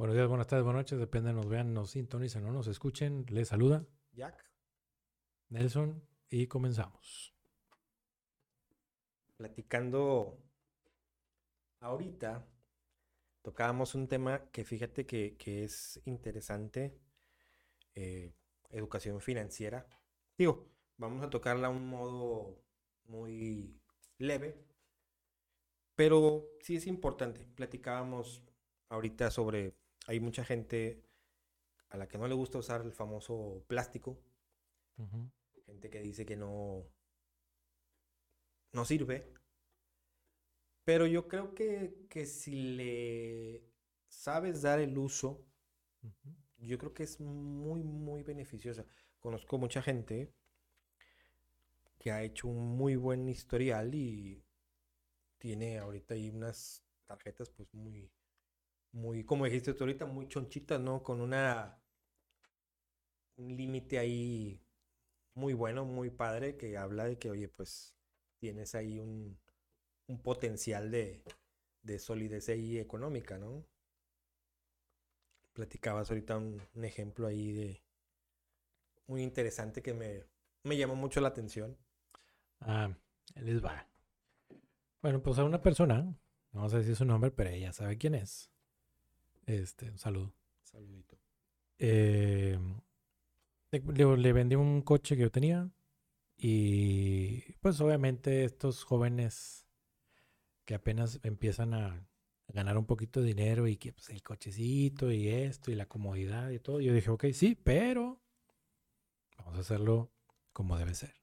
Buenos días, buenas tardes, buenas noches, depende, nos vean, nos sintonicen o nos escuchen. Les saluda Jack. Nelson y comenzamos. Platicando ahorita, tocábamos un tema que fíjate que, que es interesante, eh, educación financiera. Digo, vamos a tocarla a un modo muy leve, pero sí es importante. Platicábamos ahorita sobre hay mucha gente a la que no le gusta usar el famoso plástico. Gente que dice que no, no sirve. Pero yo creo que, que si le sabes dar el uso, yo creo que es muy, muy beneficiosa. Conozco mucha gente que ha hecho un muy buen historial y tiene ahorita ahí unas tarjetas pues muy, muy, como dijiste tú ahorita, muy chonchitas, ¿no? Con una, un límite ahí muy bueno, muy padre, que habla de que, oye, pues tienes ahí un, un potencial de, de solidez ahí económica, ¿no? Platicabas ahorita un, ejemplo ahí de muy interesante que me, me llamó mucho la atención. Ah, les va. Bueno, pues a una persona, no sé si es su nombre, pero ella sabe quién es. Este, un saludo. Saludito. Eh, le, le, vendí un coche que yo tenía y pues obviamente estos jóvenes que apenas empiezan a ganar un poquito de dinero y que pues, el cochecito y esto y la comodidad y todo, yo dije, ok, sí, pero vamos a hacerlo como debe ser.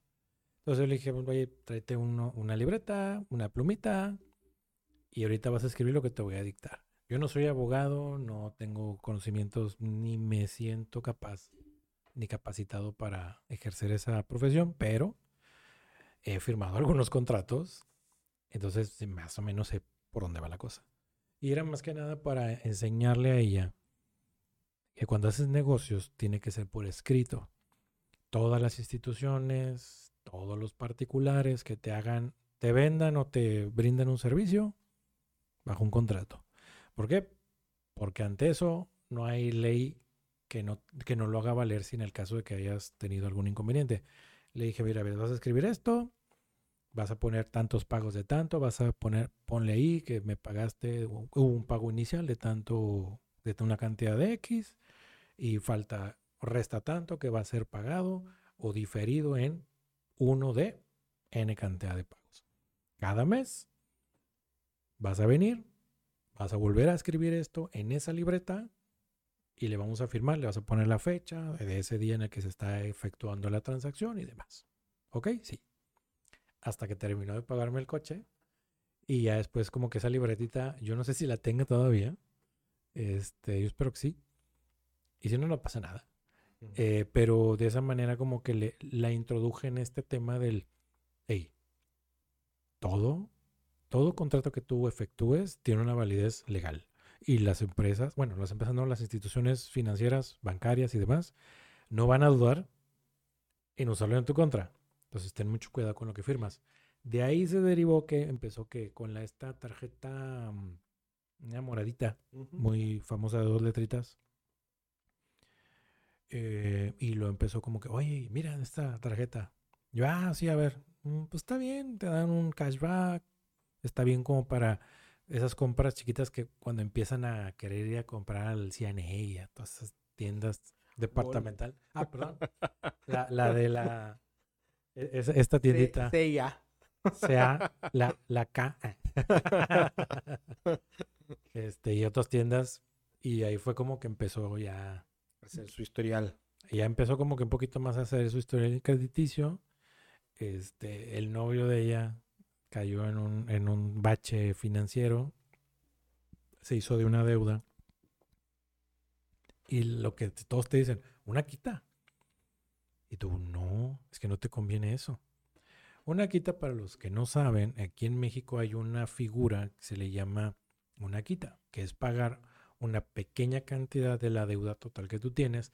Entonces yo le dije, oye, tráete uno, una libreta, una plumita y ahorita vas a escribir lo que te voy a dictar. Yo no soy abogado, no tengo conocimientos ni me siento capaz ni capacitado para ejercer esa profesión, pero he firmado algunos contratos, entonces más o menos sé por dónde va la cosa. Y era más que nada para enseñarle a ella que cuando haces negocios tiene que ser por escrito. Todas las instituciones, todos los particulares que te hagan, te vendan o te brinden un servicio bajo un contrato. ¿Por qué? Porque ante eso no hay ley que no, que no lo haga valer sin el caso de que hayas tenido algún inconveniente. Le dije, mira, vas a escribir esto, vas a poner tantos pagos de tanto, vas a poner, ponle ahí que me pagaste, hubo un pago inicial de tanto, de una cantidad de X y falta, resta tanto que va a ser pagado o diferido en uno de N cantidad de pagos. Cada mes vas a venir, Vas a volver a escribir esto en esa libreta y le vamos a firmar, le vas a poner la fecha de ese día en el que se está efectuando la transacción y demás. ¿Ok? Sí. Hasta que terminó de pagarme el coche. Y ya después como que esa libretita, yo no sé si la tenga todavía. Este, yo espero que sí. Y si no, no pasa nada. Eh, pero de esa manera como que le, la introduje en este tema del, hey, todo todo contrato que tú efectúes tiene una validez legal. Y las empresas, bueno, las empresas no, las instituciones financieras, bancarias y demás, no van a dudar en usarlo en tu contra. Entonces, ten mucho cuidado con lo que firmas. De ahí se derivó que empezó que con la, esta tarjeta, mm, una moradita, muy famosa de dos letritas. Eh, y lo empezó como que, oye, mira esta tarjeta. Yo, ah, sí, a ver, mm, pues está bien, te dan un cashback, está bien como para esas compras chiquitas que cuando empiezan a querer ir a comprar al CNA y a todas esas tiendas departamental. Ah, perdón. La, la de la e, esta tiendita. Sea. Sea la, la K. este, y otras tiendas. Y ahí fue como que empezó ya a hacer su historial. Ya empezó como que un poquito más a hacer su historial crediticio. Este, el novio de ella cayó en un, en un bache financiero, se hizo de una deuda. Y lo que todos te dicen, una quita. Y tú, no, es que no te conviene eso. Una quita, para los que no saben, aquí en México hay una figura que se le llama una quita, que es pagar una pequeña cantidad de la deuda total que tú tienes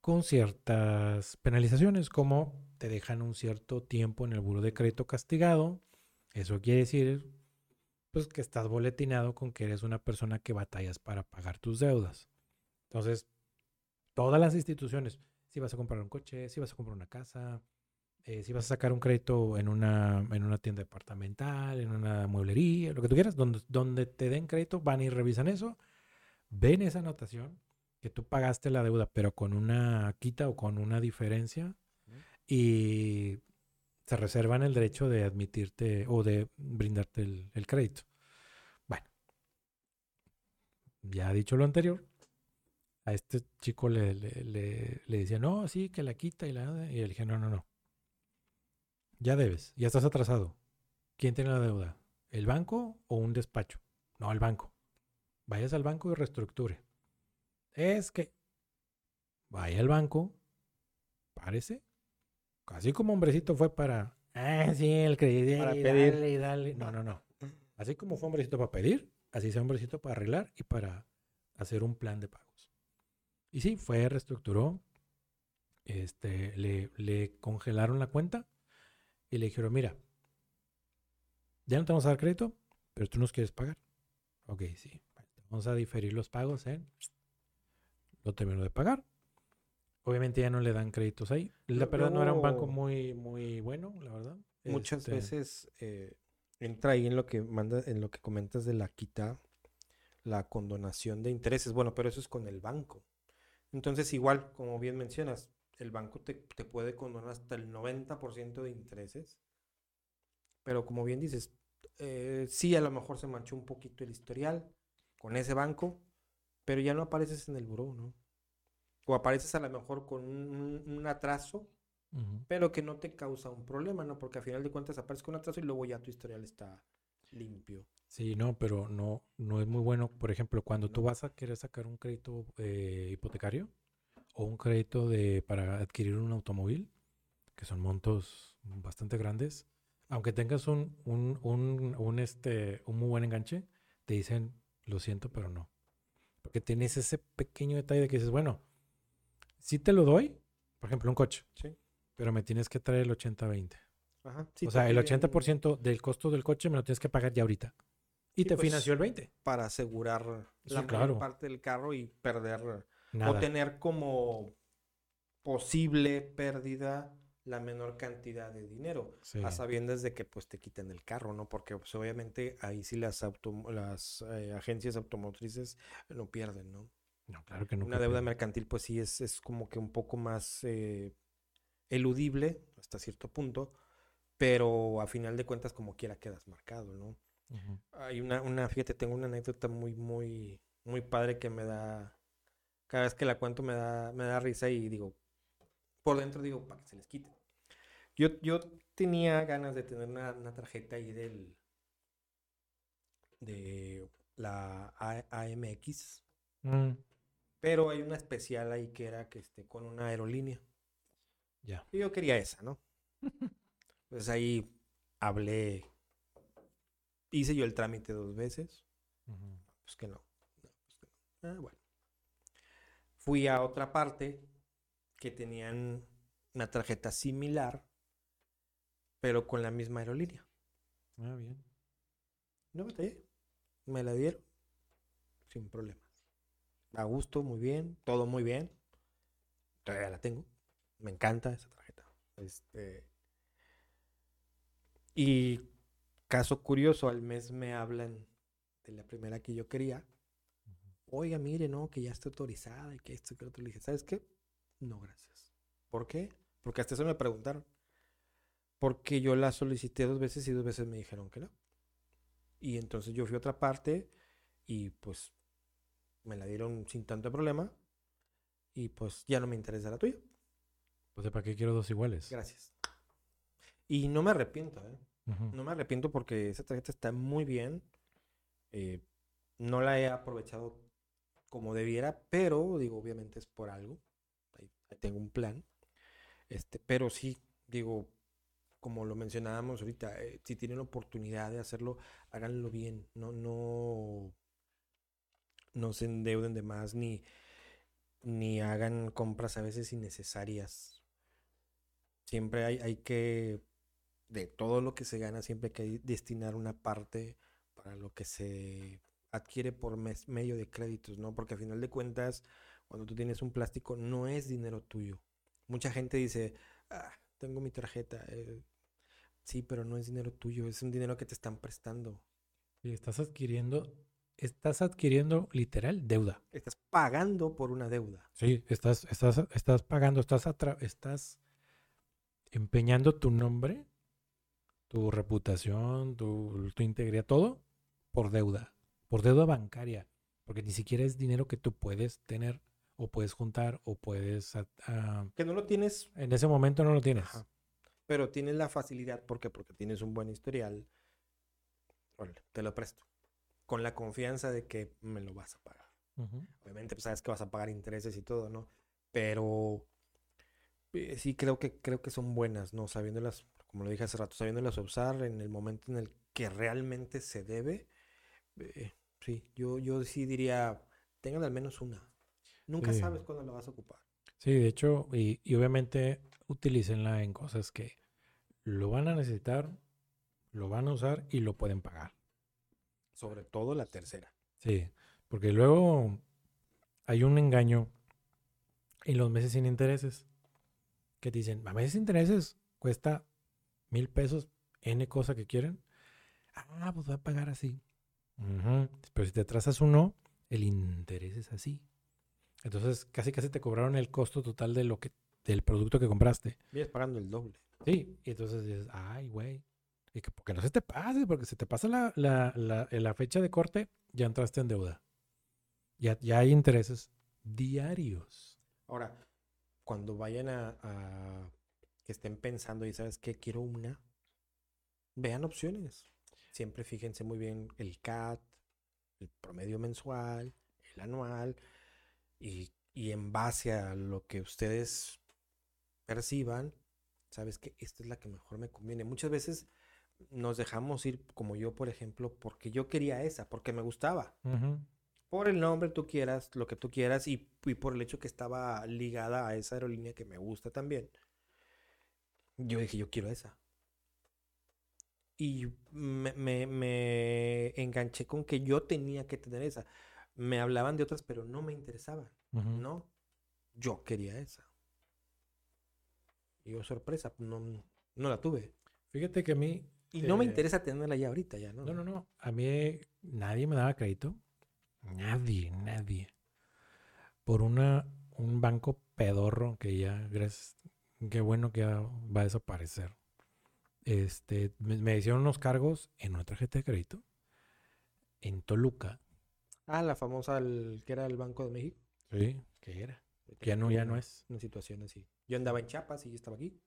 con ciertas penalizaciones, como te dejan un cierto tiempo en el buro de crédito castigado, eso quiere decir pues que estás boletinado con que eres una persona que batallas para pagar tus deudas. Entonces, todas las instituciones, si vas a comprar un coche, si vas a comprar una casa, eh, si vas a sacar un crédito en una, en una tienda departamental, en una mueblería, lo que tú quieras, donde, donde te den crédito, van y revisan eso, ven esa anotación que tú pagaste la deuda, pero con una quita o con una diferencia, y se reservan el derecho de admitirte o de brindarte el, crédito. Bueno, ya dicho lo anterior, a este chico le, le, le, decía, no, sí, que la quita y la... Y él dije, no, no, no. Ya debes, ya estás atrasado. ¿Quién tiene la deuda? ¿El banco o un despacho? No, el banco. Vayas al banco y reestructure. Es que vaya al banco, párese, Así como hombrecito fue para, ah, sí, el crédito, para pedir. Dale, No, no, no. Así como fue hombrecito para pedir, así sea hombrecito para arreglar y para hacer un plan de pagos. Y sí, fue, reestructuró, este, le, le congelaron la cuenta y le dijeron, mira, ya no te vamos a dar crédito, pero tú nos quieres pagar. Ok, sí. Vamos a diferir los pagos en... Lo terminó de pagar. Obviamente ya no le dan créditos ahí. La verdad no era un banco muy, muy bueno, la verdad. Muchas este veces eh, entra ahí en lo que manda, en lo que comentas de la quita, la condonación de intereses. Bueno, pero eso es con el banco. Entonces, igual, como bien mencionas, el banco te, puede condonar hasta el 90% de intereses. Pero como bien dices, eh, sí, a lo mejor se manchó un poquito el historial con ese banco, pero ya no apareces en el buró, ¿no? O apareces a lo mejor con un, atraso, pero que no te causa un problema, ¿no? Porque al final de cuentas apareces con un atraso y luego ya tu historial está limpio. Sí, no, pero no, no es muy bueno. Por ejemplo, cuando tú vas a querer sacar un crédito eh, hipotecario o un crédito de, para adquirir un automóvil, que son montos bastante grandes, aunque tengas un, un, un, un, este, un muy buen enganche, te dicen, lo siento, pero no. Porque tienes ese pequeño detalle de que dices, bueno, si te lo doy, por ejemplo, un coche. Sí. Pero me tienes que traer el 80-20. Ajá. o sea, el 80% del costo del coche me lo tienes que pagar ya ahorita. Y te pues, financió el 20. Para asegurar la mayor parte del carro y perder o tener como posible pérdida la menor cantidad de dinero, a sabiendas de que pues te quiten el carro, ¿no? Porque pues, obviamente ahí sí las, las eh, agencias automotrices lo pierden, ¿no? No, claro que no. Una deuda mercantil, pues sí, es, es como que un poco más eh, eludible hasta cierto punto, pero a final de cuentas, como quiera, quedas marcado, ¿no? Hay una, una, fíjate, tengo una anécdota muy, muy, muy padre que me da, cada vez que la cuento me da, me da risa y digo, por dentro digo, para que se les quite. Yo, yo tenía ganas de tener una, una tarjeta ahí del, de la AMX. Mm. Pero hay una especial ahí que era que esté con una aerolínea. Ya. Y yo quería esa, ¿no? pues ahí hablé. Hice yo el trámite dos veces. Pues que no. pues que no. Ah, bueno. Fui a otra parte que tenían una tarjeta similar, pero con la misma aerolínea. Ah, bien. No Me la dieron sin problema a gusto, muy bien, todo muy bien. Todavía la tengo. Me encanta esa tarjeta. Este. Y caso curioso, al mes me hablan de la primera que yo quería. Oiga, mire, no, que ya está autorizada y que esto que otro. Le dije, ¿sabes qué? No, gracias. ¿Por qué? Porque hasta eso me preguntaron. Porque yo la solicité dos veces y dos veces me dijeron que no. Y entonces yo fui a otra parte y pues me la dieron sin tanto problema y pues ya no me interesa la tuya. Pues ¿para qué quiero dos iguales? Gracias. Y no me arrepiento, ¿eh? No me arrepiento porque esa tarjeta está muy bien. Eh, no la he aprovechado como debiera, pero digo, obviamente es por algo. Ahí, tengo un plan. Este, pero sí, digo, como lo mencionábamos ahorita, eh, si tienen oportunidad de hacerlo, háganlo bien. No, no no se endeuden de más ni, ni hagan compras a veces innecesarias. Siempre hay, hay que, de todo lo que se gana, siempre hay que destinar una parte para lo que se adquiere por mes- medio de créditos, ¿no? Porque a final de cuentas, cuando tú tienes un plástico, no es dinero tuyo. Mucha gente dice, ah, tengo mi tarjeta. eh, sí, pero no es dinero tuyo, es un dinero que te están prestando. Y estás adquiriendo, estás adquiriendo literal deuda. Estás pagando por una deuda. Sí, estás, estás, estás pagando, estás, estás empeñando tu nombre, tu reputación, tu, tu integridad, todo por deuda, por deuda bancaria, porque ni siquiera es dinero que tú puedes tener o puedes juntar o puedes... Que no lo tienes, en ese momento no lo tienes. Ajá. pero tienes la facilidad, ¿por qué? Porque tienes un buen historial. Órale, te lo presto. Con la confianza de que me lo vas a pagar. Obviamente, pues sabes que vas a pagar intereses y todo, ¿no? Pero eh, sí creo que creo que son buenas, ¿no? Sabiéndolas, como lo dije hace rato, sabiéndolas usar en el momento en el que realmente se debe. eh, sí, yo, yo sí diría, tengan al menos una. Nunca Sí. sabes cuándo la vas a ocupar. Sí, de hecho, y, y obviamente utilícenla en cosas que lo van a necesitar, lo van a usar y lo pueden pagar. Sobre todo la tercera. Sí, porque luego hay un engaño en los meses sin intereses. Que te dicen, a meses sin intereses cuesta mil pesos, N cosa que quieren. Ah, pues va a pagar así. Pero si te trazas uno, el interés es así. Entonces casi casi te cobraron el costo total de lo que, del producto que compraste. Vienes pagando el doble. Sí, y entonces dices, ay, güey. Y que porque no se te pase, porque si te pasa la, la, la, la fecha de corte, ya entraste en deuda. Ya, ya hay intereses diarios. Ahora, cuando vayan a, que estén pensando y sabes qué, quiero una, vean opciones. Siempre fíjense muy bien el CAT, el promedio mensual, el anual, y, y en base a lo que ustedes perciban, sabes que esta es la que mejor me conviene. Muchas veces nos dejamos ir, como yo, por ejemplo, porque yo quería esa, porque me gustaba Ujú. por el nombre tú quieras, lo que tú quieras, y, y por el hecho que estaba ligada a esa aerolínea que me gusta también. Yo dije, yo quiero esa. Y me, me- me enganché con que yo tenía que tener esa. Me hablaban de otras, pero no me interesaban. Ujú. No, yo quería esa. Y yo, sorpresa, no, no la tuve. Fíjate que a mí, Y no me Eh, interesa tenerla ya ahorita, ya, ¿no? no, no, no, a mí nadie me daba crédito. Nadie, nadie. Por una, un banco pedorro que ya, gracias, qué bueno que ya va a desaparecer. Este, me, me hicieron unos cargos en una tarjeta de crédito en Toluca. Ah, la famosa, el, que era el Banco de México. Sí, ¿qué era? Ahorita Ya no, ya no es. Una situación así. Yo andaba en Chiapas y yo estaba aquí.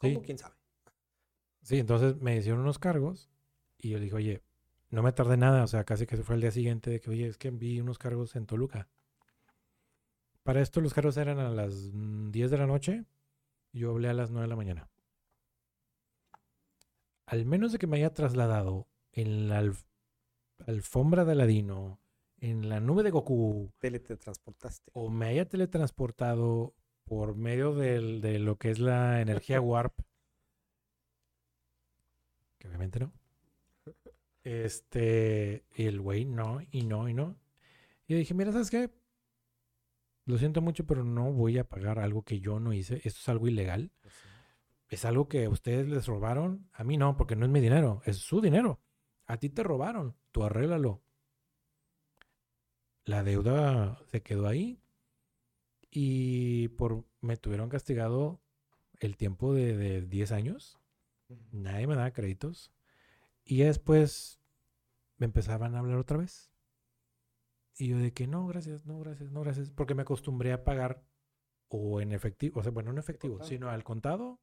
Sí. ¿Cómo? ¿Quién sabe? Sí, entonces me hicieron unos cargos y yo le dije, oye, no me tardé nada, o sea, casi que fue el día siguiente de que, oye, es que vi unos cargos en Toluca. Para esto los cargos eran a las mm, 10 de la noche y yo hablé a las 9 de la mañana. Al menos de que me haya trasladado en la alf- alfombra de Aladino, en la nube de Goku, Tele te transportaste. o me haya teletransportado por medio del- de lo que es la energía warp, que obviamente no. Este, y el güey no, y no, y no. Y yo dije, mira, ¿sabes qué? Lo siento mucho, pero no voy a pagar algo que yo no hice. Esto es algo ilegal. Es algo que a ustedes les robaron. A mí no, porque no es mi dinero, es su dinero. A ti te robaron, tú arréglalo. La deuda se quedó ahí y por me tuvieron castigado el tiempo de, de 10 años. Nadie me daba créditos. Y ya después me empezaban a hablar otra vez. Y yo de que no, gracias, no, gracias, no, gracias. Porque me acostumbré a pagar o en efectivo, o sea, bueno, no en efectivo, sino al contado.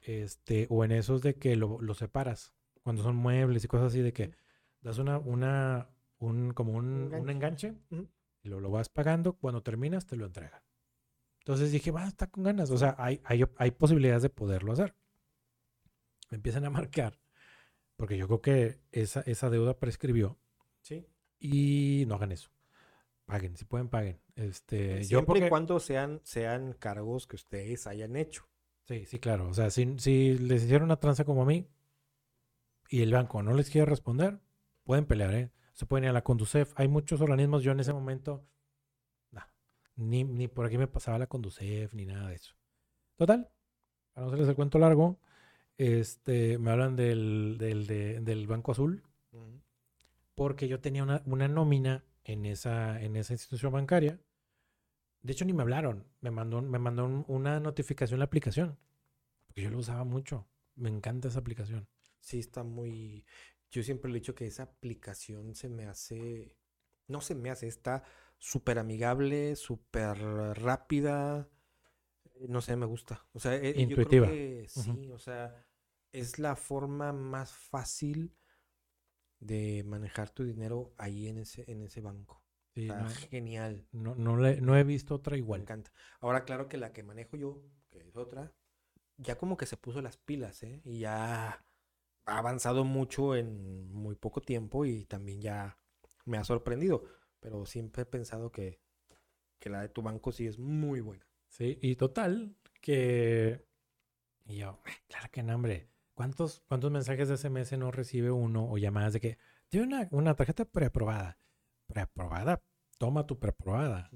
Este, o en esos de que lo, lo separas. Cuando son muebles y cosas así, de que das una, una, un, como un, un Enganche. enganche Ujú. y lo, lo vas pagando. Cuando terminas, te lo entregan. Entonces dije, va, está con ganas. O sea, hay, hay, hay posibilidades de poderlo hacer. Me empiezan a marcar, porque yo creo que esa, esa deuda prescribió Sí. y no hagan eso. Paguen, si pueden, paguen. Este, yo Siempre porque, y cuando sean, sean cargos que ustedes hayan hecho. Sí, sí, claro. O sea, si, si les hicieron una tranza como a mí y el banco no les quiere responder, pueden pelear, ¿eh? Se pueden ir a la Conducef. Hay muchos organismos, yo en ese momento, nah, ni, ni por aquí me pasaba la Conducef, ni nada de eso. Total, para no hacerles el cuento largo, este, me hablan del, del, de- del Banco Azul, Ujú. porque yo tenía una, una nómina en esa, en esa institución bancaria. De hecho, ni me hablaron. Me mandó, me mandó un- una notificación la aplicación. Porque yo lo usaba mucho. Me encanta esa aplicación. Sí, está muy... Yo siempre le he dicho que esa aplicación se me hace... No se me hace, está súper amigable, súper rápida. No sé, me gusta. O sea, eh, yo Intuitiva. creo que sí, o sea, es la forma más fácil de manejar tu dinero ahí en ese, en ese banco. Sí, Está no, genial. no, no le- no he visto otra Me igual. encanta. Ahora, claro que la que manejo yo, que es otra, ya como que se puso las pilas, ¿eh? Y ya ha avanzado mucho en muy poco tiempo y también ya me ha sorprendido. Pero siempre he pensado que, que la de tu banco sí es muy buena. Sí, y total, que... Y yo, "Ah, claro que no, hombre. ¿Cuántos, ¿Cuántos mensajes de SMS no recibe uno o llamadas de que tiene una, una tarjeta preaprobada? Preaprobada, toma tu preaprobada.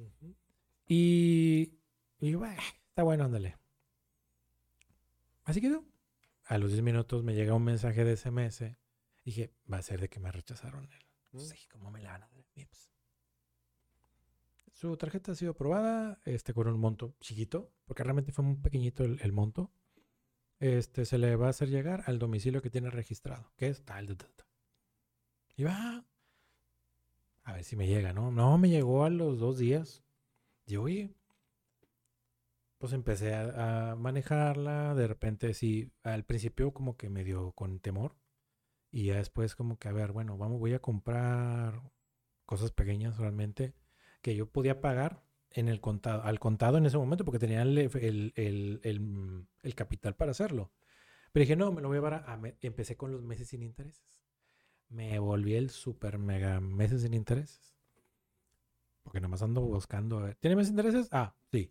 Y, y yo, "Bah, está bueno, ándale. Así quedó. A los 10 minutos me llega un mensaje de SMS. Dije, va a ser de que me rechazaron. el- Mm. Sí, ¿cómo me la van a dar? Vips. Su tarjeta ha sido aprobada este, con un monto chiquito, porque realmente fue muy pequeñito el, el monto. Este, se le va a hacer llegar al domicilio que tiene registrado, que es tal. Y va. A ver si me llega, ¿no? No, me llegó a los dos días. Y oye, pues empecé a, a manejarla. De repente, sí, al principio como que me dio con temor. Y ya después como que, a ver, bueno, vamos, voy a comprar cosas pequeñas realmente que yo podía pagar en el contado, al contado en ese momento porque tenía el, el- el- el- el capital para hacerlo. Pero dije, no, me lo voy a llevar a, a me- Empecé con los meses sin intereses. Me volví el super mega meses sin intereses. Porque nomás ando buscando. a ver, ¿Tiene meses sin intereses? Ah, sí.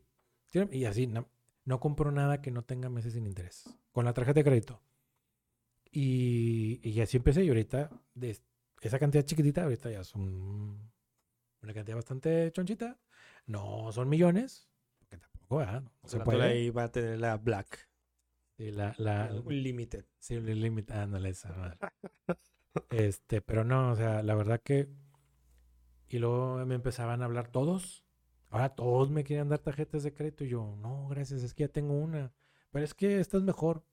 ¿Tiene? Y así, no, no compro nada que no tenga meses sin intereses. Con la tarjeta de crédito. Y, y así empecé. Y ahorita, de esa cantidad chiquitita, ahorita ya son una cantidad bastante chonchita. No son millones. Porque tampoco, ¿verdad? No O se puede. ahí va a tener la Black. Sí, la, la, un limited. Sí, el límite, ándale esa madre. Este, pero no, o sea, la verdad que. Y luego me empezaban a hablar todos. Ahora todos me quieren dar tarjetas de crédito. Y yo, no, gracias, es que ya tengo una. Pero es que esta es mejor.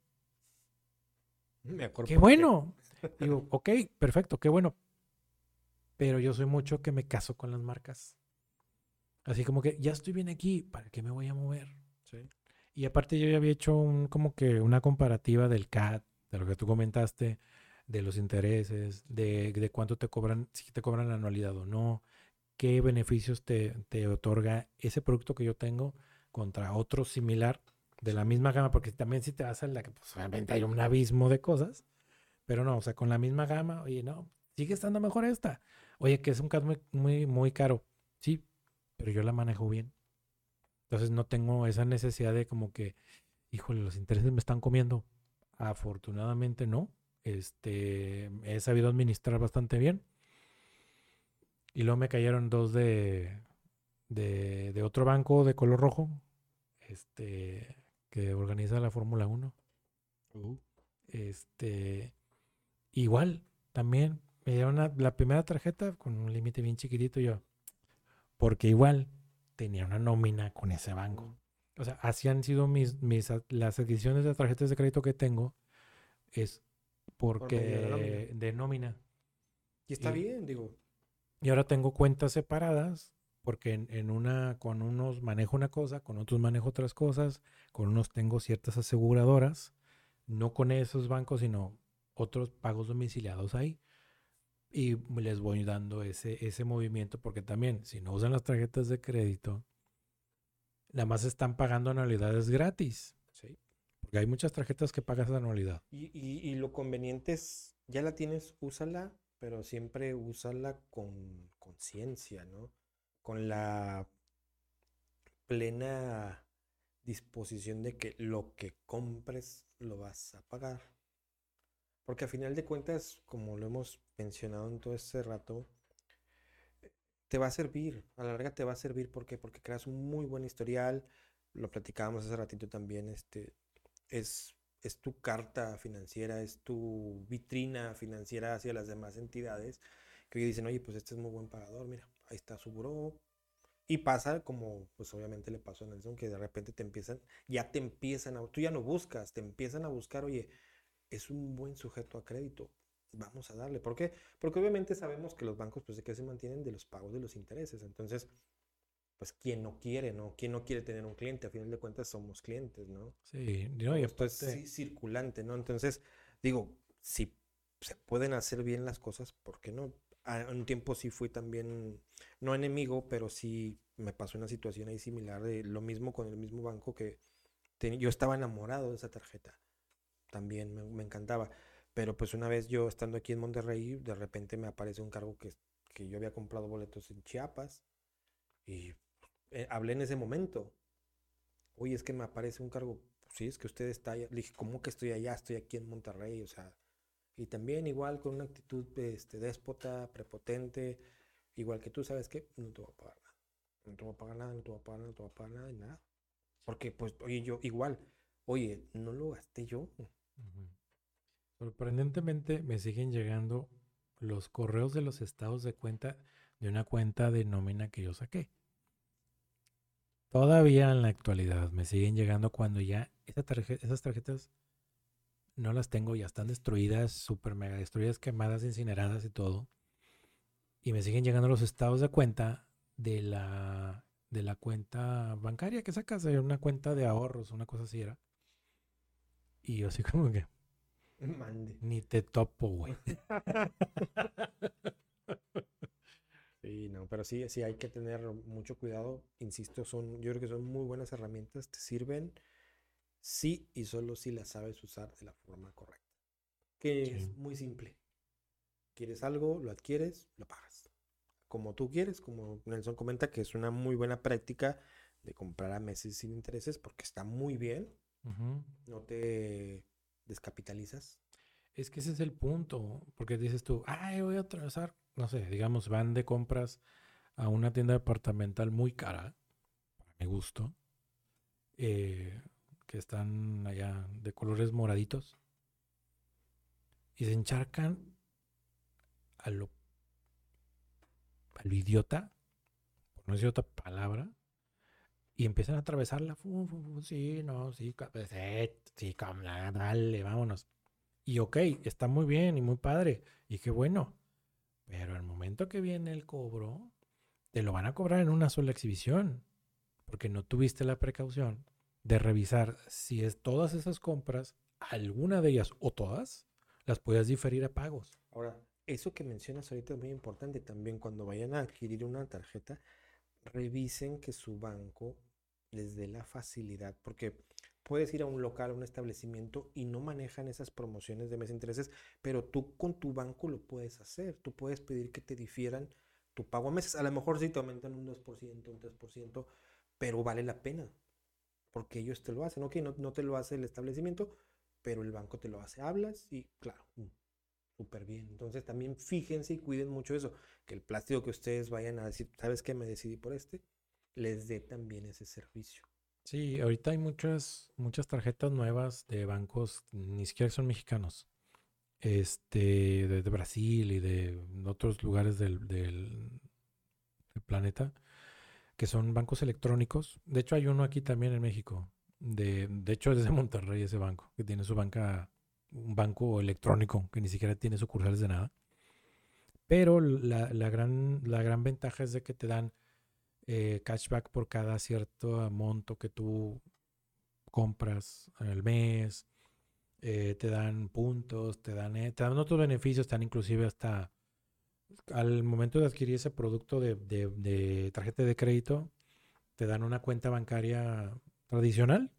Me acuerdo ¡Qué bueno! Digo, ok, perfecto, qué bueno. Pero yo soy mucho que me caso con las marcas. Así como que ya estoy bien aquí, ¿para qué me voy a mover? Sí. Y aparte yo ya había hecho un, como que una comparativa del CAT, de lo que tú comentaste, de los intereses, de, de cuánto te cobran, si te cobran la anualidad o no, qué beneficios te, te otorga ese producto que yo tengo contra otro similar de la misma gama, porque también si te vas a la que pues obviamente hay un abismo de cosas, pero no, o sea, con la misma gama, oye, no, sigue estando mejor esta. Oye, que es un CAT muy, muy, muy caro. Sí, pero yo la manejo bien. Entonces no tengo esa necesidad de como que, híjole, los intereses me están comiendo. Afortunadamente no. Este, he sabido administrar bastante bien. Y luego me cayeron dos de, de, de otro banco de color rojo, este, que organiza la Fórmula 1. Este, igual, también me dieron una- la primera tarjeta con un límite bien chiquitito yo. Porque igual tenía una nómina con ese banco. O sea, así han sido mis, mis las adquisiciones de tarjetas de crédito que tengo. Es porque la nómina. de nómina. Y está Y- bien, digo. Y ahora tengo cuentas separadas porque en, en una, con unos manejo una cosa, con otros manejo otras cosas, con unos tengo ciertas aseguradoras, no con esos bancos, sino otros pagos domiciliados ahí. Y les voy dando ese, ese movimiento porque también, si no usan las tarjetas de crédito, nada más están pagando anualidades gratis. Sí. Porque hay muchas tarjetas que pagas anualidad. Y, y- y lo conveniente es, ya la tienes, úsala, pero siempre úsala con conciencia, ¿no? Con la plena disposición de que lo que compres lo vas a pagar. Porque a final de cuentas, como lo hemos mencionado en todo este rato, te va a servir, a la larga te va a servir ¿por qué? porque creas un muy buen historial, lo platicábamos hace ratito también, este, es, es tu carta financiera, es tu vitrina financiera hacia las demás entidades que dicen, oye, pues este es muy buen pagador, mira, ahí está su buró. Y pasa como, pues obviamente le pasó a Nelson, que de repente te empiezan, ya te empiezan a, tú ya no buscas, te empiezan a buscar, oye, es un buen sujeto a crédito, vamos a darle. ¿Por qué? Porque obviamente sabemos que los bancos, pues de qué se mantienen de los pagos de los intereses. Entonces, pues quién no quiere, ¿no? ¿Quién no quiere tener un cliente? A final de cuentas somos clientes, ¿no? Sí, no, y esto es circulante, ¿no? Entonces, digo, si se pueden hacer bien las cosas, ¿por qué no? un tiempo sí fui también, no enemigo, pero sí me pasó una situación ahí similar de lo mismo con el mismo banco que yo estaba enamorado de esa tarjeta. También me, encantaba. Pero pues una vez yo estando aquí en Monterrey, de repente me aparece un cargo que, que yo había comprado boletos en Chiapas y eh, hablé en ese momento. Oye, es que me aparece un cargo. Sí, es que usted está allá. Dije, ¿cómo que estoy allá? Estoy aquí en Monterrey. O sea, y también igual con una actitud este, déspota, prepotente, igual que tú, ¿sabes qué? No te voy a pagar nada. No te voy a pagar nada, no te voy a pagar nada, no te voy a pagar nada, nada. Porque, pues, oye, yo igual, oye, no lo gasté yo. Sorprendentemente me siguen llegando los correos de los estados de cuenta de una cuenta de nómina que yo saqué. Todavía en la actualidad me siguen llegando cuando ya esa esas tarjetas no las tengo, ya están destruidas, super mega destruidas, quemadas, incineradas y todo. Y me siguen llegando los estados de cuenta de la, de la cuenta bancaria que sacas, una cuenta de ahorros, una cosa así era. Y yo así como que... Mande. Ni te topo, güey. sí, no, pero sí, sí hay que tener mucho cuidado. Insisto, son, yo creo que son muy buenas herramientas, te sirven sí y solo si la sabes usar de la forma correcta. Que es muy simple. Quieres algo, lo adquieres, lo pagas. Como tú quieres, como Nelson comenta, que es una muy buena práctica de comprar a meses sin intereses porque está muy bien. No te descapitalizas. Es que ese es el punto, porque dices tú, ay, voy a atravesar, no sé, digamos, van de compras a una tienda departamental muy cara, para mi gusto, eh, que están allá de colores moraditos y se encharcan a lo, a lo idiota, por no decir otra palabra, y empiezan a atravesarla. sí, no, sí, sí, dale, vámonos. Y ok, está muy bien y muy padre, y qué bueno. Pero al momento que viene el cobro, te lo van a cobrar en una sola exhibición, porque no tuviste la precaución de revisar si es todas esas compras, alguna de ellas o todas, las puedes diferir a pagos. Ahora, eso que mencionas ahorita es muy importante también cuando vayan a adquirir una tarjeta, revisen que su banco les dé la facilidad, porque puedes ir a un local, a un establecimiento y no manejan esas promociones de mes intereses, pero tú con tu banco lo puedes hacer, tú puedes pedir que te difieran tu pago a meses, a lo mejor sí te aumentan un 2%, un 3%, pero vale la pena, porque ellos te lo hacen. Ok, no, no te lo hace el establecimiento, pero el banco te lo hace. Hablas y claro, mm, súper bien. Entonces también fíjense y cuiden mucho eso, que el plástico que ustedes vayan a decir, ¿sabes qué? Me decidí por este, les dé también ese servicio. Sí, ahorita hay muchas, muchas tarjetas nuevas de bancos, ni siquiera son mexicanos, este, de, Brasil y de otros lugares del, del planeta que son bancos electrónicos. De hecho, hay uno aquí también en México. De, de hecho, es de Monterrey ese banco, que tiene su banca, un banco electrónico, que ni siquiera tiene sucursales de nada. Pero la, gran, la gran ventaja es de que te dan eh, cashback por cada cierto monto que tú compras en el mes. Eh, te dan puntos, te dan, eh, te dan otros beneficios, dan inclusive hasta al momento de adquirir ese producto de, tarjeta de crédito, te dan una cuenta bancaria tradicional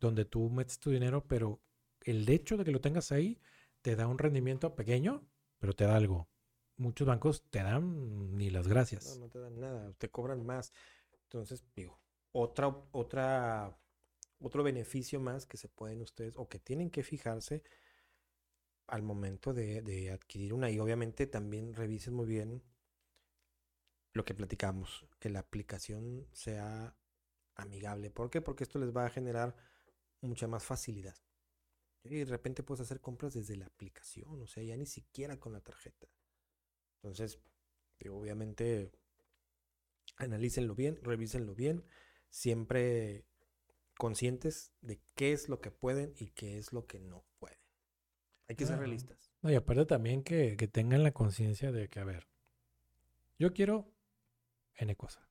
donde tú metes tu dinero, pero el hecho de que lo tengas ahí te da un rendimiento pequeño, pero te da algo. Muchos bancos te dan ni las gracias. No, no te dan nada, te cobran más. Entonces, digo, otra, otra, otro beneficio más que se pueden ustedes o que tienen que fijarse al momento de, adquirir una. Y obviamente también revisen muy bien lo que platicamos, que la aplicación sea amigable. ¿Por qué? Porque esto les va a generar mucha más facilidad. Y de repente puedes hacer compras desde la aplicación, o sea, ya ni siquiera con la tarjeta. Entonces, obviamente, analícenlo bien, revísenlo bien, siempre conscientes de qué es lo que pueden y qué es lo que no pueden. Hay que ser realistas. y aparte también que, que tengan la conciencia de que, a ver, yo quiero N cosa.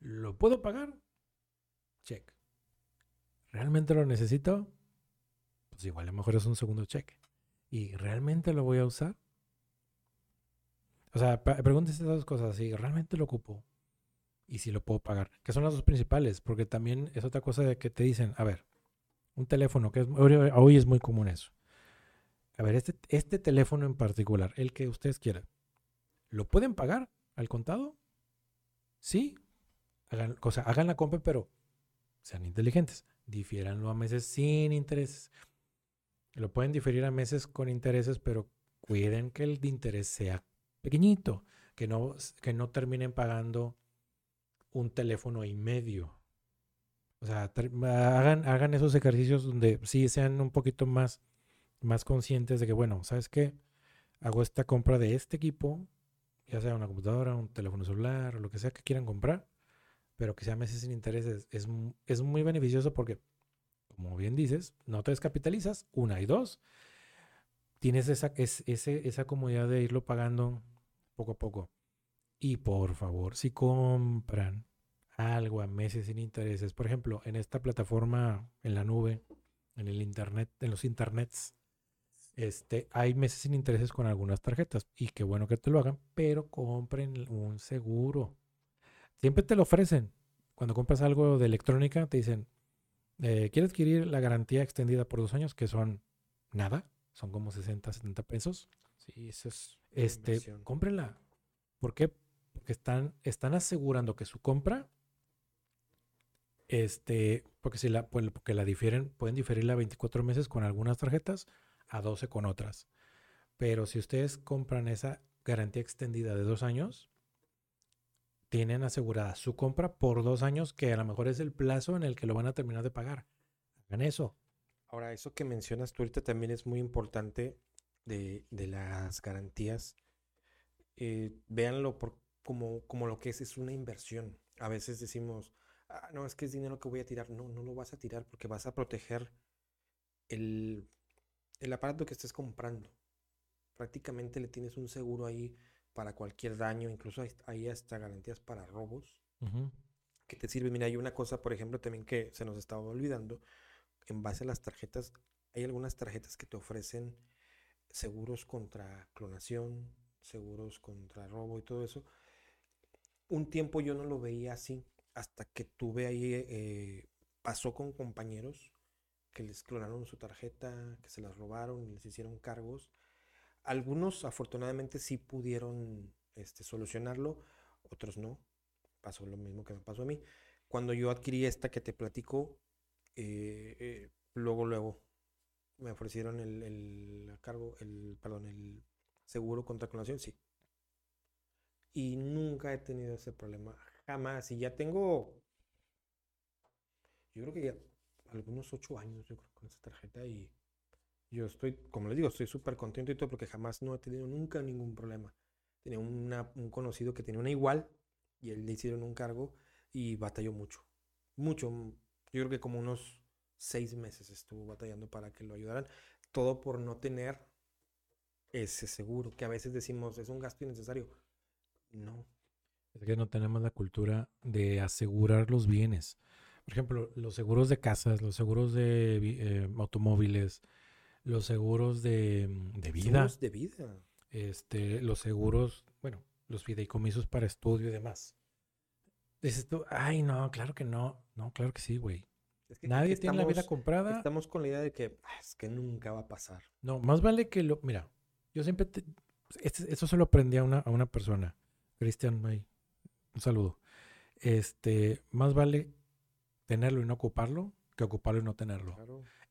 ¿Lo puedo pagar? Check. ¿Realmente lo necesito? Pues igual a lo mejor es un segundo cheque. ¿Y realmente lo voy a usar? O sea, pregúntese esas cosas. Si realmente lo ocupo y si lo puedo pagar. Que son las dos principales. Porque también es otra cosa de que te dicen, a ver, un teléfono, que hoy es muy común eso. A ver, este, este teléfono en particular, el que ustedes quieran, ¿lo pueden pagar al contado? Sí. Hagan, hagan la compra, pero sean inteligentes. Difiéranlo a meses sin intereses. Lo pueden diferir a meses con intereses, pero cuiden que el de interés sea pequeñito, que no, que no terminen pagando un teléfono y medio. O sea, hagan, hagan esos ejercicios donde sí sean un poquito más, más conscientes de que, bueno, ¿sabes qué? Hago esta compra de este equipo, ya sea una computadora, un teléfono celular lo que sea que quieran comprar, pero que sea meses sin intereses. Es, es muy beneficioso porque, como bien dices, no te descapitalizas, una y dos, tienes esa, es, esa comodidad de irlo pagando poco a poco. Y por favor, si compran algo a meses sin intereses, por ejemplo, en esta plataforma, en la nube, en el internet, en los internets, este, hay meses sin intereses con algunas tarjetas. Y qué bueno que te lo hagan, pero compren un seguro. Siempre te lo ofrecen. Cuando compras algo de electrónica, te dicen, eh, ¿quieres adquirir la garantía extendida por dos años? Que son nada, son como 60, 70 pesos. Sí, eso es. Este, cómprenla. ¿Por qué? Porque están, están asegurando que su compra, este, porque si la, pues, porque la difieren, pueden diferirla a 24 meses con algunas tarjetas, a 12 con otras. Pero si ustedes compran esa garantía extendida de dos años, tienen asegurada su compra por dos años, que a lo mejor es el plazo en el que lo van a terminar de pagar. Hagan eso. Ahora, eso que mencionas tú ahorita también es muy importante de, las garantías. Eh, véanlo por, como, como lo que es, es una inversión. A veces decimos, ah, no, es que es dinero que voy a tirar. No, no lo vas a tirar porque vas a proteger el, el aparato que estés comprando. Prácticamente le tienes un seguro ahí para cualquier daño, incluso hay hasta garantías para robos que te sirve. Mira, hay una cosa, por ejemplo, también que se nos estaba olvidando, en base a las tarjetas, hay algunas tarjetas que te ofrecen seguros contra clonación, seguros contra robo y todo eso. Un tiempo yo no lo veía así, hasta que tuve ahí, eh, pasó con compañeros que les clonaron su tarjeta, que se las robaron y les hicieron cargos. Algunos afortunadamente sí pudieron este, solucionarlo, otros no. Pasó lo mismo que me pasó a mí. Cuando yo adquirí esta que te platico, eh, eh, luego, luego me ofrecieron el, el, cargo, el, perdón, el seguro contra clonación, sí. Y nunca he tenido ese problema, jamás. Y ya tengo, yo creo que ya algunos ocho años, yo creo, con esa tarjeta y yo estoy, como les digo, estoy súper contento y todo porque jamás no he tenido nunca ningún problema. Tenía un conocido que tenía una igual y él le hicieron un cargo y batalló mucho. Mucho. Yo creo que como unos seis meses estuvo batallando para que lo ayudaran. Todo por no tener ese seguro, que a veces decimos es un gasto innecesario. No. Es que no tenemos la cultura de asegurar los bienes. Por ejemplo, los seguros de casas, los seguros de eh, automóviles, los seguros de, mm, de vida. Seguros de vida. Este, los seguros, bueno, los fideicomisos para estudio y demás. Dices tú, ay, no, claro que no. No, claro que sí, güey. Nadie tiene la vida comprada. Estamos con la idea de que ah, es que nunca va a pasar. No, más vale que lo. Mira, yo siempre. Te, este, esto se lo aprendí a una, a una persona. Cristian, un saludo. Este, más vale tenerlo y no ocuparlo que ocuparlo y no tenerlo.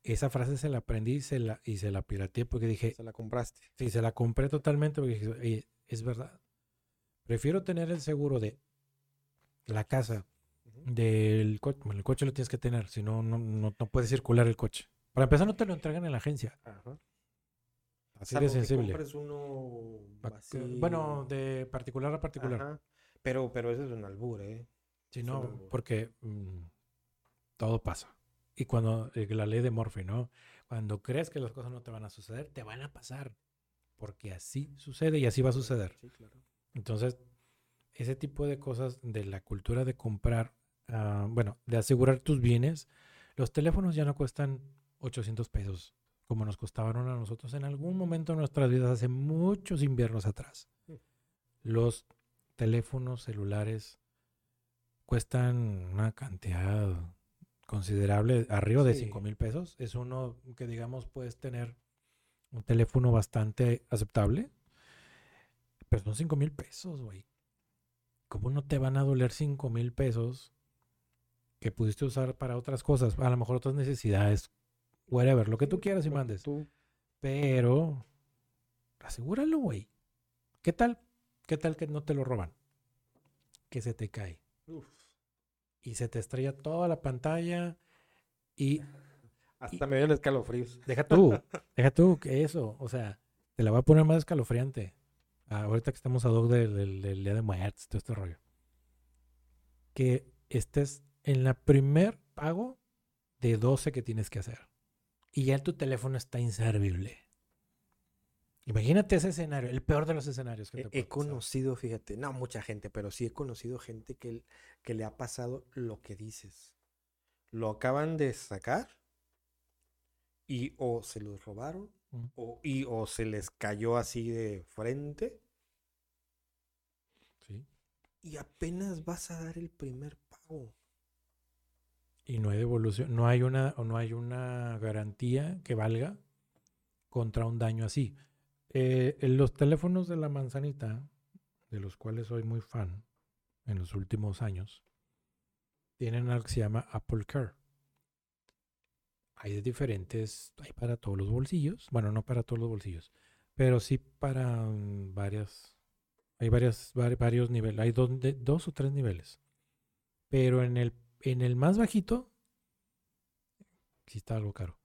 Esa frase se la aprendí y se la, y se la pirateé porque dije... Se la compraste. Sí, se la compré totalmente porque dije, es verdad. Prefiero tener el seguro de la casa. Del coche. Bueno, el coche lo tienes que tener, si no, no, no, no puede circular el coche. Para empezar, no te lo entregan en la agencia. Ajá. Así Salvo de que sensible. compres uno así. Bueno, de particular a particular. Ajá. Pero, pero ese es un albur, ¿eh? Es no, porque mm, todo pasa. Y cuando eh, la ley de Murphy, ¿no? Cuando crees que las cosas no te van a suceder, te van a pasar. Porque así sucede y así va a suceder. Sí, claro. Entonces, ese tipo de cosas de la cultura de comprar, ah, bueno, de asegurar tus bienes, los teléfonos ya no cuestan 800 pesos como nos costaban a nosotros en algún momento de nuestras vidas hace muchos inviernos atrás. Mm. Los teléfonos celulares cuestan una cantidad considerable, arriba de Sí. 5 mil pesos. Es uno que, digamos, puedes tener un teléfono bastante aceptable, pero son 5 mil pesos, güey. ¿Cómo no te van a doler 5 mil pesos que pudiste usar para otras cosas? A lo mejor otras necesidades, whatever, lo que tú quieras y mandes. Pero asegúralo, güey. ¿Qué tal? ¿Qué tal que no te lo roban? Que se te cae Uf. y se te estrella toda la pantalla y Hasta me dio escalofríos. deja tú, deja tú que eso, o sea, te la va a poner más escalofriante. Ah, ahorita que estamos a dos del, del- del Día de Muertos, todo este rollo. Que estés en la primer pago de 12 que tienes que hacer. Y ya tu teléfono está inservible. Imagínate ese escenario, el peor de los escenarios que He, te he pasar. conocido, fíjate, no mucha gente, pero sí he conocido gente que, que le ha pasado lo que dices. Lo acaban de sacar y o se los robaron Mm. o, y, o se les cayó así de frente Sí. y apenas vas a dar el primer pago. Y no hay devolución, no hay una, no hay una garantía que valga contra un daño así. Eh, en los teléfonos de la manzanita, de los cuales soy muy fan en los últimos años, tienen algo que se llama Apple Care. Hay de diferentes, hay para todos los bolsillos, bueno, no para todos los bolsillos, pero sí para mm, varias, hay varias, vari- varios niveles, hay dos, de- dos o tres niveles. Pero en el, en el más bajito, sí está algo caro.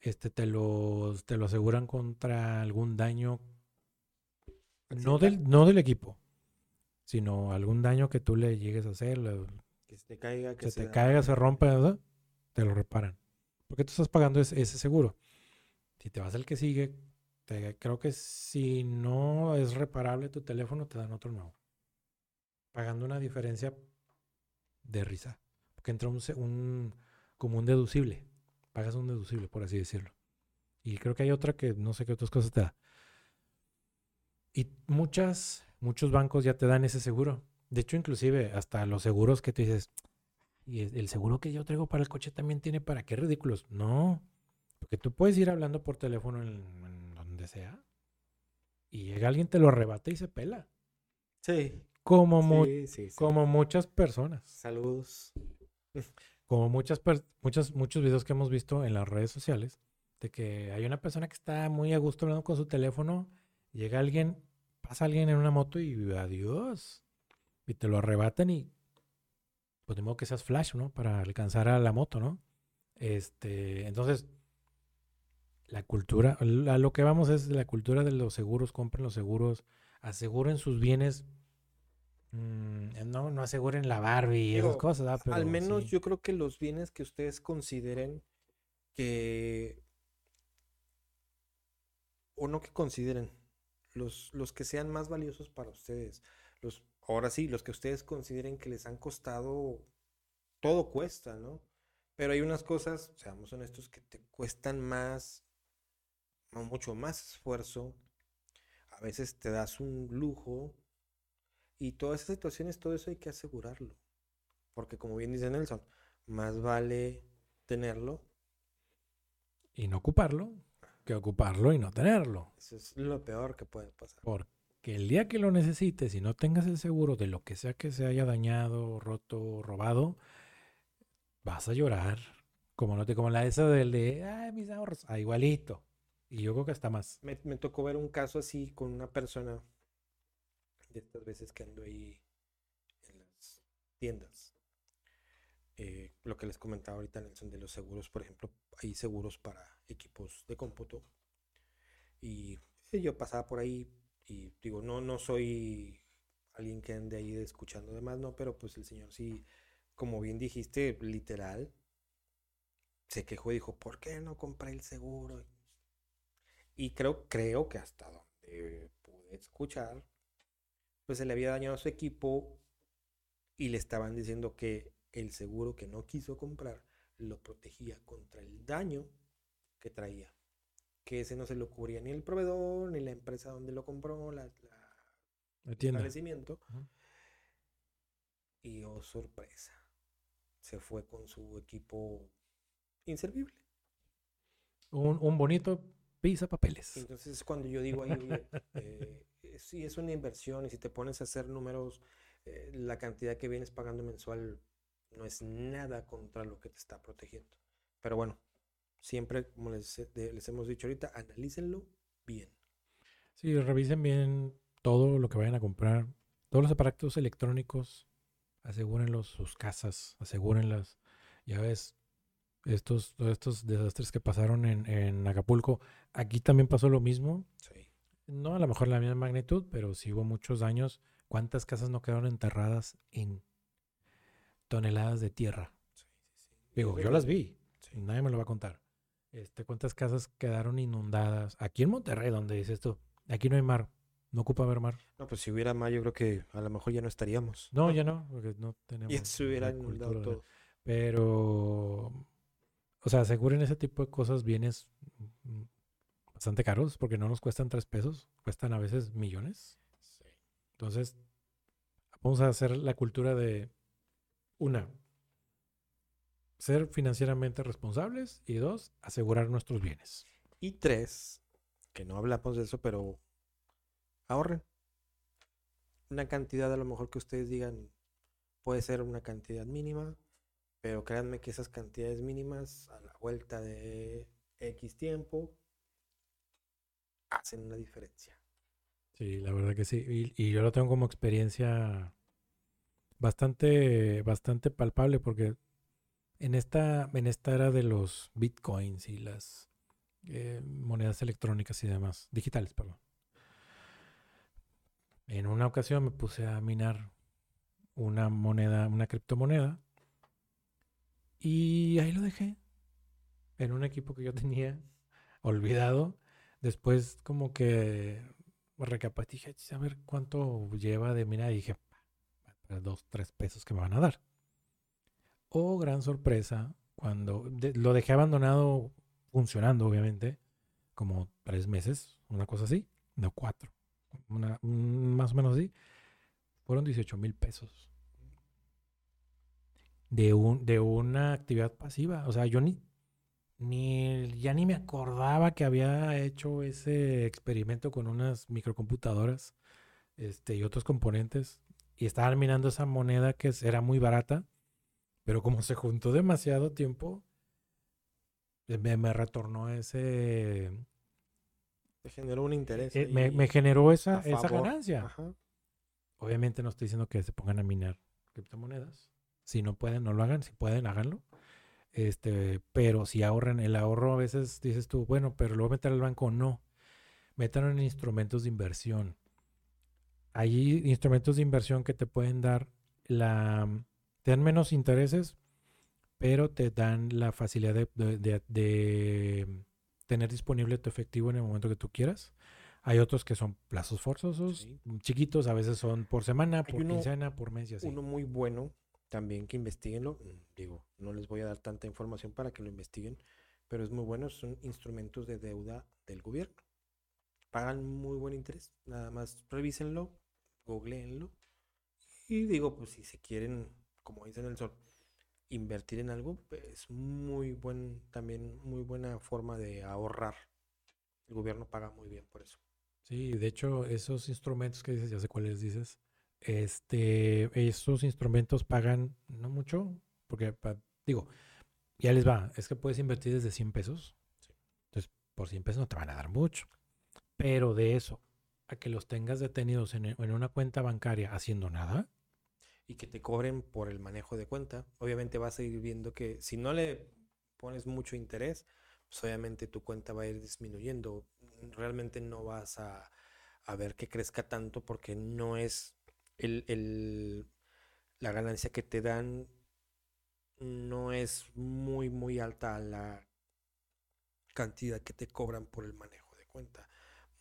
Este te lo, te lo aseguran contra algún daño, no del, no del equipo, sino algún daño que tú le llegues a hacer, le- Que se te caiga, que se te da- caiga, se rompa, ¿verdad? te lo reparan. Porque tú estás pagando ese, ese seguro. Si te vas al que sigue, te- creo que si no es reparable tu teléfono, te dan otro nuevo. Pagando una diferencia de risa. Porque entra un, como un deducible. Pagas un deducible, por así decirlo. Y creo que hay otra que no sé qué otras cosas te da. Y muchas, muchos bancos ya te dan ese seguro. De hecho, inclusive hasta los seguros que te dices, y el seguro que yo traigo para el coche también tiene para qué ridículos. No, porque tú puedes ir hablando por teléfono en, en donde sea y llega alguien, te lo arrebata y se pela. Sí, Como, mu- sí, sí, sí. como muchas personas. Saludos. Como muchas, muchas, muchos videos que hemos visto en las redes sociales, de que hay una persona que está muy a gusto hablando con su teléfono, llega alguien, pasa alguien en una moto y adiós. Y te lo arrebatan y pues de modo que seas flash, ¿no? Para alcanzar a la moto, ¿no? Este, entonces, la cultura, a lo que vamos es la cultura de los seguros, compren los seguros, aseguren sus bienes. Mm, no, no aseguren la Barbie y esas cosas. Al menos sí. yo creo que los bienes que ustedes consideren que... O no que consideren, los, los que sean más valiosos para ustedes. Los, ahora sí, los que ustedes consideren que les han costado, todo cuesta, ¿no? Pero hay unas cosas, seamos honestos, que te cuestan más, mucho más esfuerzo. A veces te das un lujo y todas esas situaciones, todo eso hay que asegurarlo. Porque como bien dice Nelson, más vale tenerlo. y no ocuparlo que ocuparlo y no tenerlo. Eso es lo peor que puede pasar. Porque el día que lo necesites y no tengas el seguro de lo que sea que se haya dañado, roto, robado, vas a llorar. Como no te como la esa del de, ay, mis ahorros, ah, igualito. Y yo creo que hasta más. Me, me tocó ver un caso así con una persona de estas veces que ando ahí en las tiendas. Eh, lo que les comentaba ahorita, Nelson, de los seguros, por ejemplo, hay seguros para equipos de cómputo. Y yo pasaba por ahí y digo, no, no soy alguien que ande ahí escuchando demás, no, pero pues el señor sí, como bien dijiste, literal, se quejó y dijo, ¿por qué no compré el seguro? Y creo, creo que hasta donde pude escuchar, pues se le había dañado su equipo y le estaban diciendo que el seguro que no quiso comprar lo protegía contra el daño que traía. Que ese no se lo cubría ni el proveedor, ni la empresa donde lo compró, la, el establecimiento. Y oh sorpresa, se fue con su equipo inservible. Un, bonito pisa papeles. Entonces cuando yo digo ahí, eh, si es una inversión y si te pones a hacer números, eh, la cantidad que vienes pagando mensual no es nada contra lo que te está protegiendo. Pero bueno, siempre, como les, les hemos dicho ahorita, analícenlo bien. Sí, revisen bien todo lo que vayan a comprar. Todos los aparatos electrónicos, asegúrenlos, sus casas, asegúrenlas. Ya ves, estos, todos estos desastres que pasaron en, en Acapulco, aquí también pasó lo mismo. Sí. No a lo mejor la misma magnitud, pero sí hubo muchos daños. ¿Cuántas casas no quedaron enterradas en toneladas de tierra? Sí, sí, Digo, yo las vi. Nadie me lo va a contar. Este, ¿Cuántas casas quedaron inundadas? Aquí en Monterrey, donde dices esto, aquí no hay mar. No ocupa haber mar. No, pues si hubiera mar, yo creo que a lo mejor ya no estaríamos. No, ya no, porque no tenemos. Y se hubiera inundado todo. Pero, o sea, aseguren ese tipo de cosas bienes bastante caros, porque no nos cuestan tres pesos, cuestan a veces millones. Sí. Entonces, vamos a hacer la cultura de una, ser financieramente responsables y dos, asegurar nuestros bienes. Y tres, que no hablamos de eso, pero ahorren. Una cantidad a lo mejor que ustedes digan puede ser una cantidad mínima, pero créanme que esas cantidades mínimas a la vuelta de X tiempo hacen una diferencia. Sí, la verdad que sí. Y, yo lo tengo como experiencia bastante, bastante palpable porque en esta, en esta era de los bitcoins y las eh, monedas electrónicas y demás, digitales, perdón. En una ocasión me puse a minar una moneda, una criptomoneda. Y ahí lo dejé. En un equipo que yo tenía olvidado. Después como que recapacité, a ver cuánto lleva de minar. Y dije, dos, tres pesos que me van a dar. Oh, gran sorpresa, cuando lo dejé abandonado funcionando, obviamente, como tres meses, una cosa así, no cuatro más o menos así, fueron 18 mil pesos. De, un, de una actividad pasiva. O sea, yo ni, ni, ya ni me acordaba que había hecho ese experimento con unas microcomputadoras este, y otros componentes. Y estaban minando esa moneda que era muy barata. Pero como se juntó demasiado tiempo, me, me retornó ese, te generó un interés. Eh, me, generó esa, esa ganancia. Obviamente no estoy diciendo que se pongan a minar criptomonedas. Si no pueden, no lo hagan. Si pueden, háganlo. Este, pero si ahorran el ahorro, a veces dices tú, bueno, pero luego meter al banco, no. Metan en instrumentos de inversión. Hay instrumentos de inversión que te pueden dar la. Te dan menos intereses, pero te dan la facilidad de tener disponible tu efectivo en el momento que tú quieras. Hay otros que son plazos forzosos, chiquitos, a veces son por semana, por quincena, por mes y así. Uno muy bueno también que investiguenlo. Digo, no les voy a dar tanta información para que lo investiguen, pero es muy bueno. Son instrumentos de deuda del gobierno. Pagan muy buen interés. Nada más revísenlo, googleenlo. Y digo, pues si se quieren, como dicen el sol, invertir en algo es muy buen, también muy buena forma de ahorrar. El gobierno paga muy bien por eso. Sí, de hecho, esos instrumentos que dices, ya sé cuáles dices, este, esos instrumentos pagan no mucho, porque digo, ya les va, es que puedes invertir desde 100 pesos. Entonces, por 100 pesos no te van a dar mucho. Pero de eso, a que los tengas detenidos en, en una cuenta bancaria haciendo nada. y que te cobren por el manejo de cuenta. Obviamente vas a ir viendo que si no le pones mucho interés, pues obviamente tu cuenta va a ir disminuyendo. Realmente no vas a, a ver que crezca tanto porque no es el, el- la ganancia que te dan no es muy, muy alta a la cantidad que te cobran por el manejo de cuenta.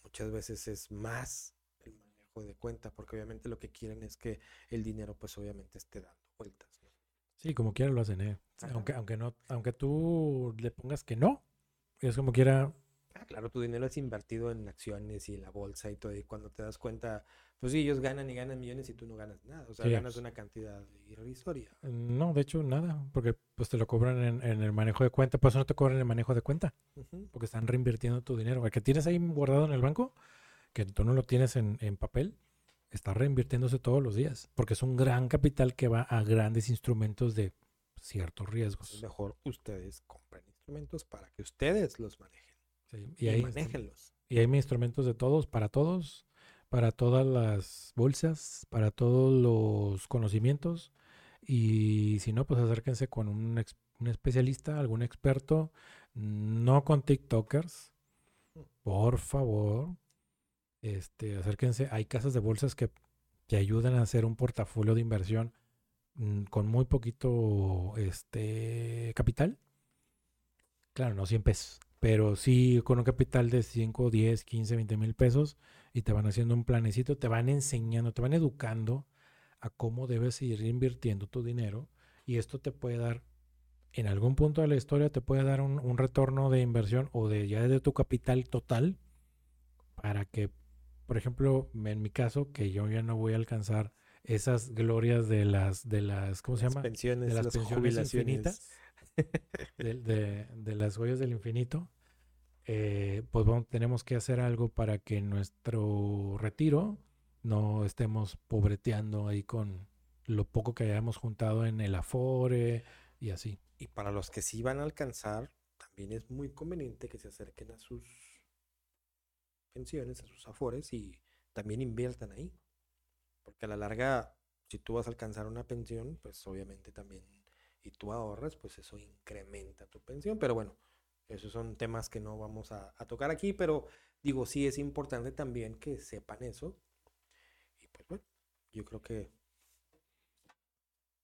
Muchas veces es más el manejo de cuenta porque obviamente lo que quieren es que el dinero pues obviamente esté dando vueltas. ¿no? Sí, como quiera lo hacen, ¿eh? Ajá. Aunque, aunque, no, aunque tú le pongas que no, es como quiera. Ah, claro, tu dinero es invertido en acciones y en la bolsa y todo, y cuando te das cuenta, pues sí, ellos ganan y ganan millones y tú no ganas nada, o sea, Sí, ganas una cantidad irrisoria. No, de hecho, nada, porque pues te lo cobran en, en el manejo de cuenta, por eso no te cobran el manejo de cuenta, porque están reinvirtiendo tu dinero. El que tienes ahí guardado en el banco, que tú no lo tienes en, en papel, está reinvirtiéndose todos los días, porque es un gran capital que va a grandes instrumentos de ciertos Es riesgos. mejor ustedes compren instrumentos para que ustedes los manejen Sí, y, Y manéjenlos. y hay instrumentos de todos, para todos, para todas las bolsas, para todos los conocimientos. Y si no, pues acérquense con un, especialista, algún experto, no con TikTokers, por favor. Este, acérquense. Hay casas de bolsas que te ayudan a hacer un portafolio de inversión mm, con muy poquito este, capital. Claro, no 100 pesos, pero sí con un capital de 5, 10, 15, 20 mil pesos y te van haciendo un planecito, te van enseñando, te van educando a cómo debes ir invirtiendo tu dinero y esto te puede dar, en algún punto de la historia, te puede dar un, un retorno de inversión o de ya de tu capital total para que, por ejemplo, en mi caso, que yo ya no voy a alcanzar esas glorias de las, de las, ¿cómo se Las llama? pensiones, de las las pensiones jubilaciones. infinitas. de, de- de las joyas del infinito, eh, pues tenemos que hacer algo para que nuestro retiro no estemos pobreteando ahí con lo poco que hayamos juntado en el Afore y así. Y para los que sí van a alcanzar, también es muy conveniente que se acerquen a sus pensiones, a sus afores y también inviertan ahí. Porque a la larga, si tú vas a alcanzar una pensión, pues obviamente también, y tú ahorras, pues eso incrementa tu pensión. Pero bueno, esos son temas que no vamos a, a tocar aquí, pero digo, sí es importante también que sepan eso. Y pues bueno, yo creo que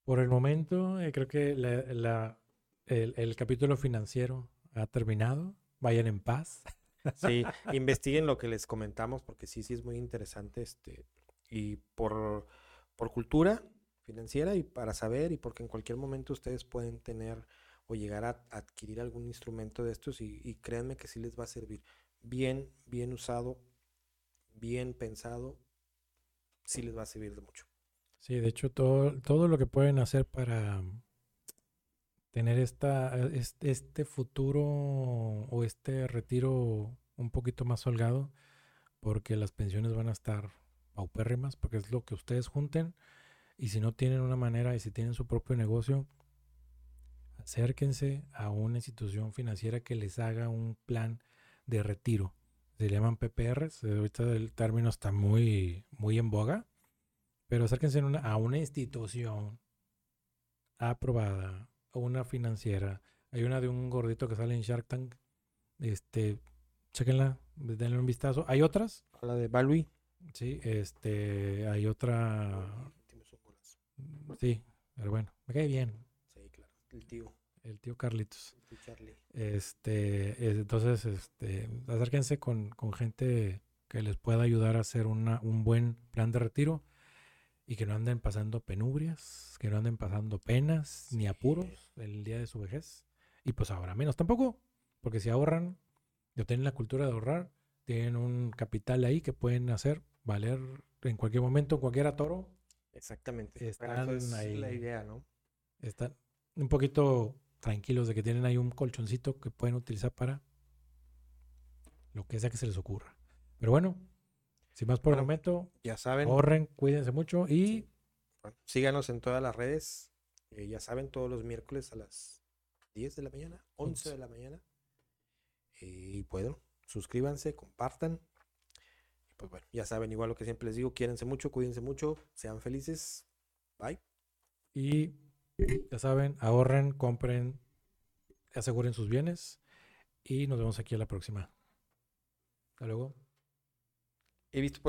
Por el momento, eh, creo que la- la- el, el capítulo financiero ha terminado. Vayan en paz. Sí, investiguen lo que les comentamos porque sí, sí es muy interesante este y por, por cultura financiera y para saber y porque en cualquier momento ustedes pueden tener o llegar a adquirir algún instrumento de estos y, créanme que sí les va a servir bien, bien usado, bien pensado, sí les va a servir de mucho. Sí, de hecho, todo, todo lo que pueden hacer para tener esta, este, este futuro o este retiro un poquito más holgado, porque las pensiones van a estar paupérrimas, porque es lo que ustedes junten, y si no tienen una manera y si tienen su propio negocio, acérquense a una institución financiera que les haga un plan de retiro. Se llaman PPRs, ahorita el término está muy, muy en boga pero acérquense una- a una institución aprobada, o una financiera. Hay una de un gordito que sale en Shark Tank. Este, chequenla, denle un vistazo. Hay otras, La de Balui. sí, este, hay otra, sí, pero bueno, me cae bien. El tío, el tío Carlitos. el tío Charlie. Este, eh, entonces, este, acérquense con, con gente que les pueda ayudar a hacer una, un buen plan de retiro y que no anden pasando penubrias, que no anden pasando penas ni apuros el día de su vejez. Y pues ahora menos tampoco, porque si ahorran, ya tienen la cultura de ahorrar, tienen un capital ahí que pueden hacer valer en cualquier momento, en cualquier atoro, Exactamente. Están eso es la ahí. idea, ¿no? están un poquito tranquilos de que tienen ahí un colchoncito que pueden utilizar para lo que sea que se les ocurra. Pero bueno, sin más por el momento, Ya saben. ahorren, cuídense mucho y Sí. Bueno, síganos en todas las redes. eh, ya saben, todos los miércoles a las 10 de la mañana, 11 de la mañana. Y bueno, suscríbanse, compartan. Pues bueno, ya saben, igual lo que siempre les digo, quiérense mucho, cuídense mucho, sean felices. Bye. Y ya saben, ahorren, compren, aseguren sus bienes. Y nos vemos aquí a la próxima. Hasta luego. He visto